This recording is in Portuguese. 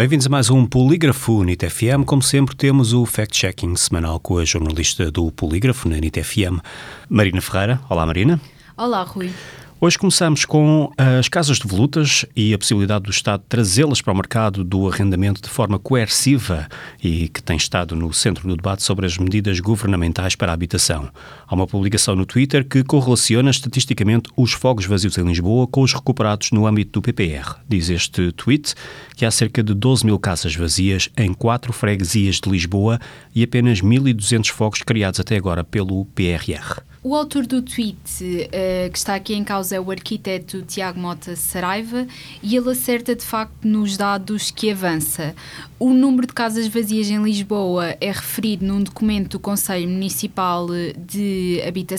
Bem-vindos a mais um Polígrafo NIT FM. Como sempre, temos o fact-checking semanal com a jornalista do Polígrafo na NIT FM, Marina Ferreira. Olá, Marina. Olá, Rui. Hoje começamos com as casas de volutas e a possibilidade do Estado trazê-las para o mercado do arrendamento de forma coerciva e que tem estado no centro do debate sobre as medidas governamentais para a habitação. Há uma publicação no Twitter que correlaciona estatisticamente os fogos vazios em Lisboa com os recuperados no âmbito do PPR. Diz este tweet que há cerca de 12 mil casas vazias em quatro freguesias de Lisboa e apenas 1.200 fogos criados até agora pelo PRR. O autor do tweet uh, que está aqui em causa é o arquiteto Tiago Mota Saraiva e ele acerta de facto nos dados que avança. O número de casas vazias em Lisboa é referido num documento do Conselho Municipal de Habitação